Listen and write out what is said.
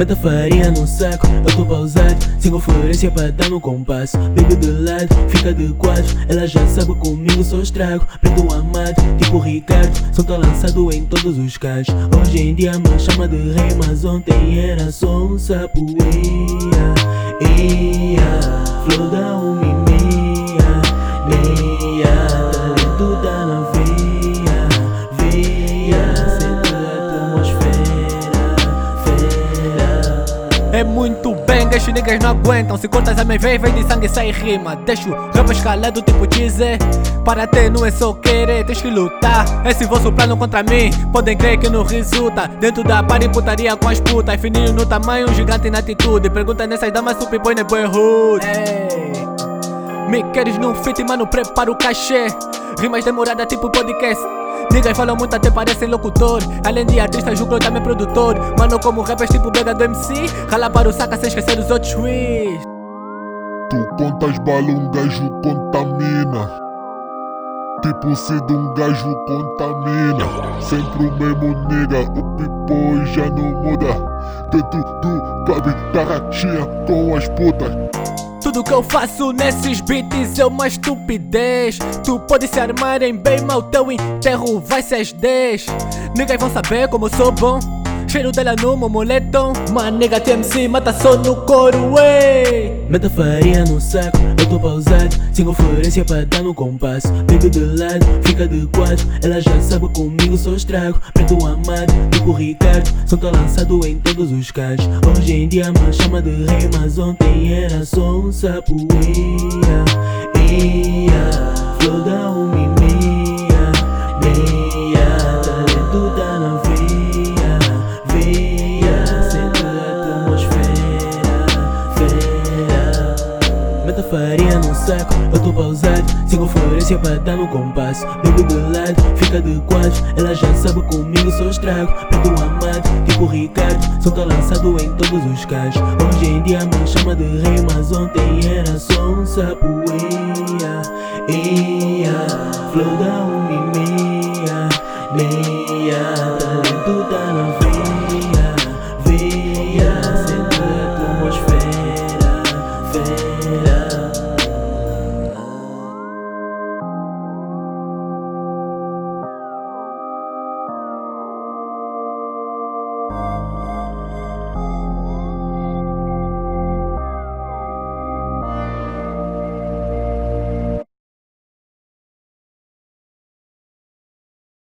Meta farinha no saco, eu tô pausado. Sem conferência pra dar no compasso. Baby de lado, fica de quatro. Ela já sabe comigo só estrago. Preto amado, tipo Ricardo. Som tá lançado em todos os cantos Hoje em dia me chama de rei Mas ontem era só um Ia, ia Flow da um É muito bem, estes niggas não aguentam. Se cortas a minha vez, vem de sangue sai rima. Deixo rap escalado tipo dizer Para ter não é só querer, tens que lutar. Esse vosso plano contra mim, podem crer que não resulta. Dentro da party putaria com as putas. Fininho no tamanho, gigante na atitude. Pergunta nessas damas, super boy, né boy hood. Ei. Me queres num fit, mano, prepara o cachê Rimas demorada tipo podcast Niggas falam muito até parecem locutor Além de artista, julgo também produtor Mano, como rappers tipo Brega do MC Rala para o saca sem esquecer os outros tweets Tu contas bala, um gajo contamina. Tipo se de um gajo contamina. Sempre o mesmo nigga, o pipo já não muda. Dentro do clube da ratinha com as putas. Tudo que eu faço nesses beats é uma estupidez. Tu pode se armar em bem, mal teu enterro vai ser as 10 Niggas vão saber como eu sou bom Cheiro dela no meu moletom Uma nega TMC mata só no coro, ei Meta farinha no saco, eu tô pausado. Sem conferência pra dar no compasso. Baby de lado, fica de quatro. Ela já sabe comigo só estrago. Preto amado, tipo Ricardo. Som tá lançado em todos os cantos Hoje em dia me chama de rei Mas ontem era só um sapo. Ia, ia Flow da um Meta farinha no saco, eu tô pausado Sem conferência pra dar no compasso. Baby de lado, fica de quatro. Ela já sabe comigo só estrago. Preto amado, tipo Ricardo. Som tá lançado em todos os cantos Hoje em dia me chama de rei Mas ontem era só um sapo Ia, ia Flow da um meia, meia Oh,